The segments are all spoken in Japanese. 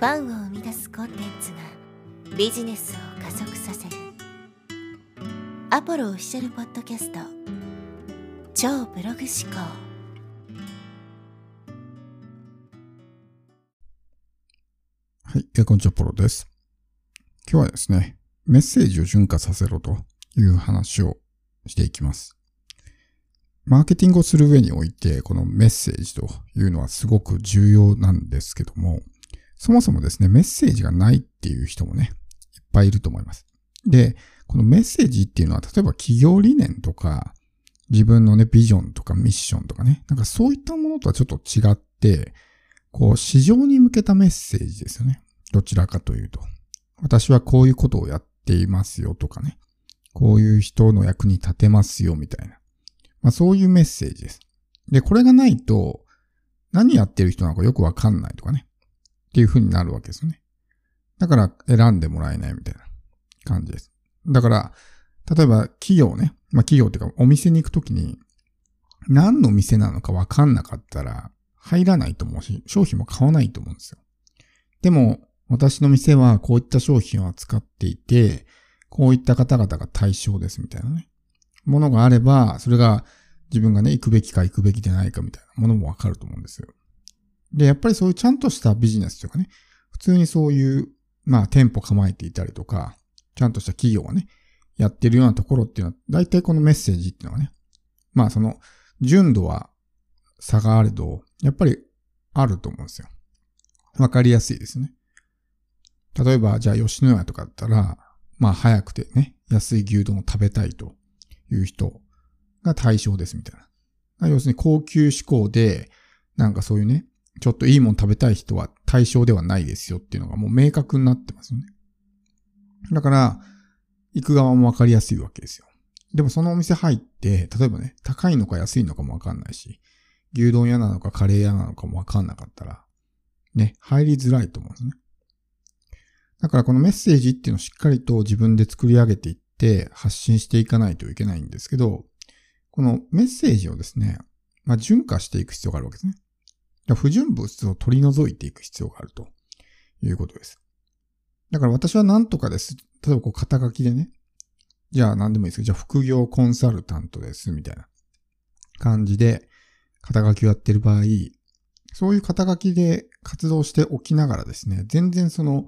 ファンを生み出すコンテンツがビジネスを加速させるアポロオフィシャルポッドキャスト超ブログ思考はい、えこんにちは、ポロです。今日はですね、メッセージを循化させろという話をしていきます。マーケティングをする上において、このメッセージというのはすごく重要なんですけども、そもそもですね、メッセージがないっていう人もね、いっぱいいると思います。で、このメッセージっていうのは、例えば企業理念とか、自分のね、ビジョンとかミッションとかね、なんかそういったものとはちょっと違って、こう、市場に向けたメッセージですよね。どちらかというと。私はこういうことをやっていますよとかね。こういう人の役に立てますよみたいな。まあそういうメッセージです。で、これがないと、何やってる人なのかよくわかんないとかね。っていう風になるわけですよね。だから選んでもらえないみたいな感じです。だから、例えば企業ね。まあ企業っていうかお店に行くときに、何の店なのかわかんなかったら入らないと思うし、商品も買わないと思うんですよ。でも、私の店はこういった商品を扱っていて、こういった方々が対象ですみたいなね。ものがあれば、それが自分がね、行くべきか行くべきでないかみたいなものもわかると思うんですよ。で、やっぱりそういうちゃんとしたビジネスというかね、普通にそういう、まあ店舗構えていたりとか、ちゃんとした企業がね、やってるようなところっていうのは、大体このメッセージっていうのはね、まあその、純度は差があれど、やっぱりあると思うんですよ。わかりやすいですね。例えば、じゃあ吉野家とかだったら、まあ早くてね、安い牛丼を食べたいという人が対象ですみたいな。要するに高級志向で、なんかそういうね、ちょっといいもの食べたい人は対象ではないですよっていうのがもう明確になってますよね。だから、行く側もわかりやすいわけですよ。でもそのお店入って、例えばね、高いのか安いのかもわかんないし、牛丼屋なのかカレー屋なのかもわかんなかったら、ね、入りづらいと思うんですね。だからこのメッセージっていうのをしっかりと自分で作り上げていって発信していかないといけないんですけど、このメッセージをですね、まあ、順化していく必要があるわけですね。不純物質を取り除いていく必要があると。いうことです。だから私は何とかです。例えばこう肩書きでね、じゃあ何でもいいです。けど、じゃあ副業コンサルタントです、みたいな感じで肩書きをやってる場合、そういう肩書きで活動しておきながらですね、全然その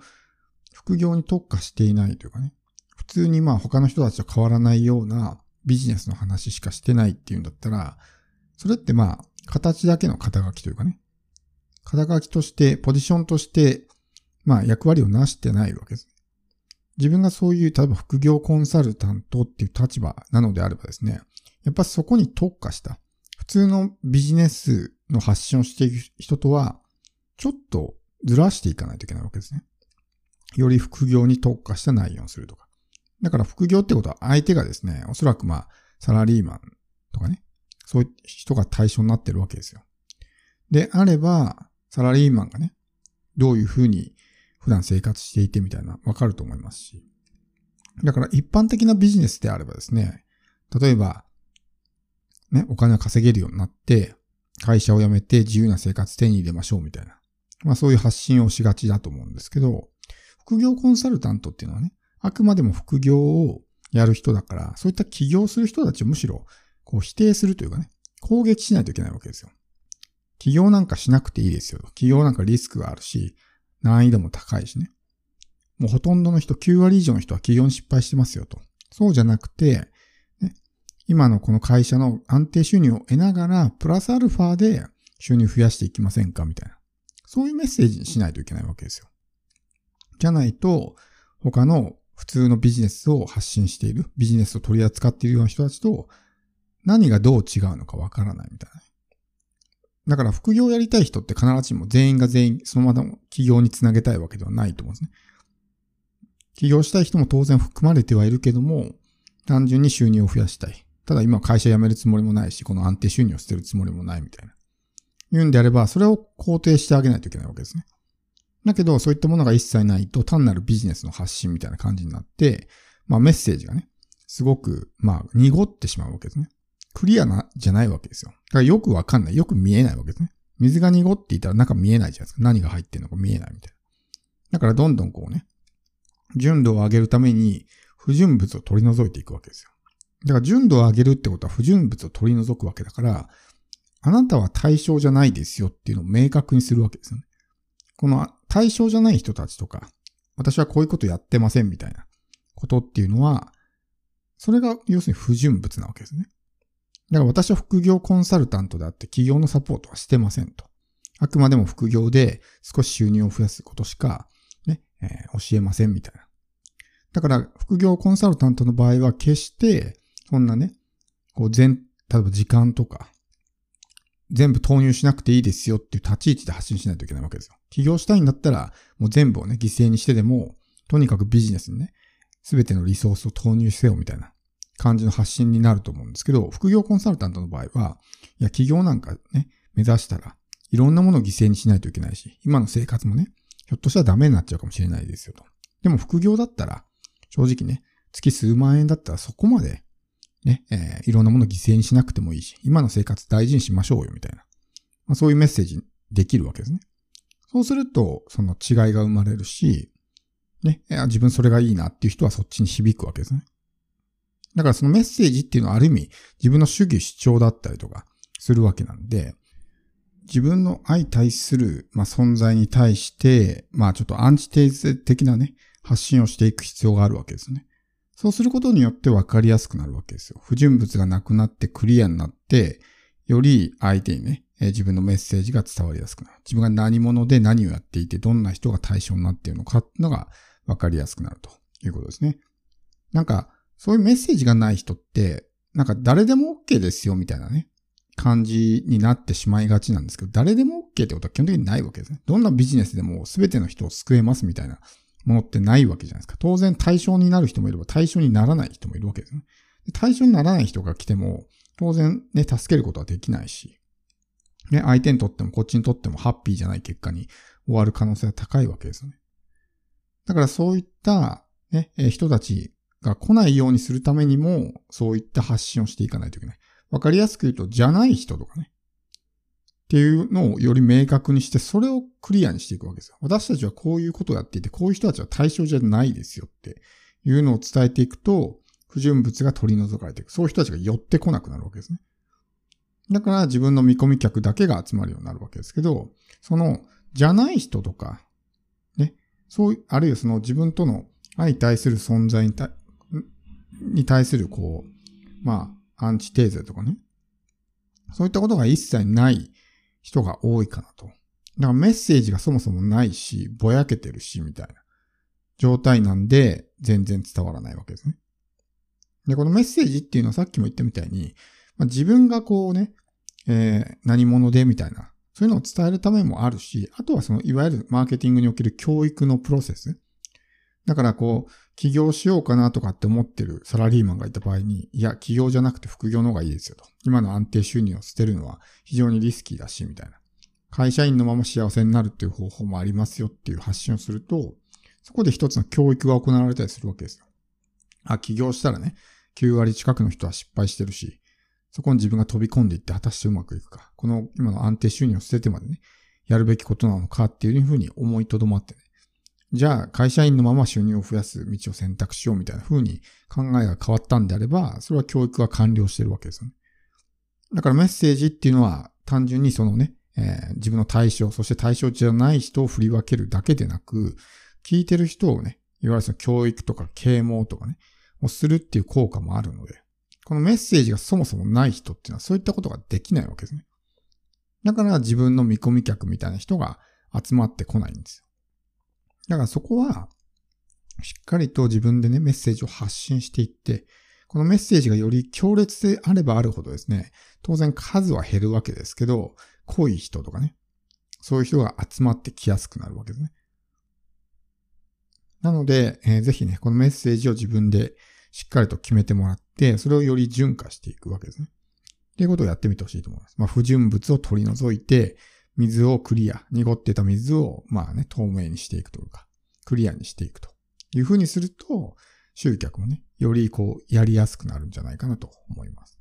副業に特化していないというかね、普通にまあ他の人たちと変わらないようなビジネスの話しかしてないっていうんだったら、それってまあ形だけの肩書きというかね、肩書きとして、ポジションとして、まあ役割をなしてないわけです。自分がそういう、例えば副業コンサルタントっていう立場なのであればですね、やっぱそこに特化した、普通のビジネスの発信をしていく人とは、ちょっとずらしていかないといけないわけですね。より副業に特化した内容をするとか。だから副業ってことは相手がですね、おそらくまあ、サラリーマンとかね、そういう人が対象になってるわけですよ。であれば、サラリーマンがね、どういうふうに普段生活していてみたいな、わかると思いますし。だから一般的なビジネスであればですね、例えば、ね、お金を稼げるようになって、会社を辞めて自由な生活手に入れましょうみたいな。まあそういう発信をしがちだと思うんですけど、副業コンサルタントっていうのはね、あくまでも副業をやる人だから、そういった起業する人たちをむしろ、こう否定するというかね、攻撃しないといけないわけですよ。起業なんかしなくていいですよ。起業なんかリスクがあるし、難易度も高いしね。もうほとんどの人、9割以上の人は起業に失敗してますよと。そうじゃなくて、ね、今のこの会社の安定収入を得ながら、プラスアルファで収入増やしていきませんかみたいな。そういうメッセージにしないといけないわけですよ。じゃないと、他の普通のビジネスを発信している、ビジネスを取り扱っているような人たちと、何がどう違うのかわからないみたいな。だから副業をやりたい人って必ずしも全員が全員そのまま起業につなげたいわけではないと思うんですね。起業したい人も当然含まれてはいるけども、単純に収入を増やしたい。ただ今会社辞めるつもりもないし、この安定収入を捨てるつもりもないみたいな。言うんであれば、それを肯定してあげないといけないわけですね。だけど、そういったものが一切ないと単なるビジネスの発信みたいな感じになって、まあメッセージがね、すごく、まあ濁ってしまうわけですね。クリアな、じゃないわけですよ。だからよくわかんない。よく見えないわけですね。水が濁っていたら中見えないじゃないですか。何が入ってるのか見えないみたいな。だからどんどんこうね、純度を上げるために不純物を取り除いていくわけですよ。だから純度を上げるってことは不純物を取り除くわけだから、あなたは対象じゃないですよっていうのを明確にするわけですよね。この対象じゃない人たちとか、私はこういうことやってませんみたいなことっていうのは、それが要するに不純物なわけですね。だから私は副業コンサルタントであって企業のサポートはしてませんと。あくまでも副業で少し収入を増やすことしか、ね、えー、教えませんみたいな。だから副業コンサルタントの場合は決してそんなね、こう全、例えば時間とか、全部投入しなくていいですよっていう立ち位置で発信しないといけないわけですよ。起業したいんだったら、もう全部をね、犠牲にしてでも、とにかくビジネスにね、すべてのリソースを投入せよみたいな感じの発信になると思うんですけど、副業コンサルタントの場合は、いや、起業なんかね、目指したら、いろんなものを犠牲にしないといけないし、今の生活もね、ひょっとしたらダメになっちゃうかもしれないですよと。でも副業だったら、正直ね、月数万円だったらそこまでね、えー、いろんなものを犠牲にしなくてもいいし、今の生活大事にしましょうよ、みたいな。まあ、そういうメッセージできるわけですね。そうすると、その違いが生まれるし、ね、自分それがいいなっていう人はそっちに響くわけですね。だからそのメッセージっていうのはある意味自分の主義主張だったりとかするわけなんで、自分の相対する、まあ、存在に対して、まあちょっとアンチテーゼ的なね、発信をしていく必要があるわけですね。そうすることによって分かりやすくなるわけですよ。不純物がなくなってクリアになって、より相手にね、自分のメッセージが伝わりやすくなる。自分が何者で何をやっていて、どんな人が対象になっているのかっていうのが分かりやすくなるということですね。なんか、そういうメッセージがない人って、なんか誰でも OK ですよみたいなね、感じになってしまいがちなんですけど、誰でも OK ってことは基本的にないわけですね。どんなビジネスでも全ての人を救えますみたいなものってないわけじゃないですか。当然対象になる人もいれば対象にならない人もいるわけですね。対象にならない人が来ても、当然ね、助けることはできないし、ね、相手にとってもこっちにとってもハッピーじゃない結果に終わる可能性は高いわけですよね。だからそういった、ね、人たちが来ないようにするためにも、そういった発信をしていかないといけない。わかりやすく言うと、じゃない人とかね、っていうのをより明確にして、それをクリアにしていくわけですよ。私たちはこういうことをやっていて、こういう人たちは対象じゃないですよっていうのを伝えていくと、不純物が取り除かれていく。そういう人たちが寄ってこなくなるわけですね。だから自分の見込み客だけが集まるようになるわけですけど、その、じゃない人とか、ね、そういう、あるいはその自分との相対する存在に対に対する、こう、まあ、アンチテーゼとかね、そういったことが一切ない人が多いかなと。だからメッセージがそもそもないし、ぼやけてるし、みたいな状態なんで、全然伝わらないわけですね。で、このメッセージっていうのはさっきも言ったみたいに、まあ、自分がこうね、えー、何者でみたいな、そういうのを伝えるためもあるし、あとはその、いわゆるマーケティングにおける教育のプロセス。だからこう、起業しようかなとかって思ってるサラリーマンがいた場合に、いや、起業じゃなくて副業の方がいいですよと。今の安定収入を捨てるのは非常にリスキーだし、みたいな。会社員のまま幸せになるっていう方法もありますよっていう発信をすると、そこで一つの教育が行われたりするわけですよ。あ、起業したらね、9割近くの人は失敗してるし、そこに自分が飛び込んでいって果たしてうまくいくか。この今の安定収入を捨ててまでね、やるべきことなのかっていうふうに思いとどまってね、じゃあ会社員のまま収入を増やす道を選択しようみたいな風に考えが変わったんであれば、それは教育が完了してるわけですよね。だからメッセージっていうのは単純にそのね、えー、自分の対象、そして対象じゃない人を振り分けるだけでなく、聞いてる人をね、いわゆるその教育とか啓蒙とかね、をするっていう効果もあるので、このメッセージがそもそもない人っていうのはそういったことができないわけですね。だから自分の見込み客みたいな人が集まってこないんですよ。だからそこは、しっかりと自分でね、メッセージを発信していって、このメッセージがより強烈であればあるほどですね、当然数は減るわけですけど、濃い人とかね、そういう人が集まってきやすくなるわけですね。なので、えー、ぜひね、このメッセージを自分でしっかりと決めてもらって、それをより純化していくわけですね。っていうことをやってみてほしいと思います。まあ、不純物を取り除いて、水をクリア、濁ってた水を、まあね、透明にしていくというか、クリアにしていくというふうにすると、集客もね、よりこう、やりやすくなるんじゃないかなと思います。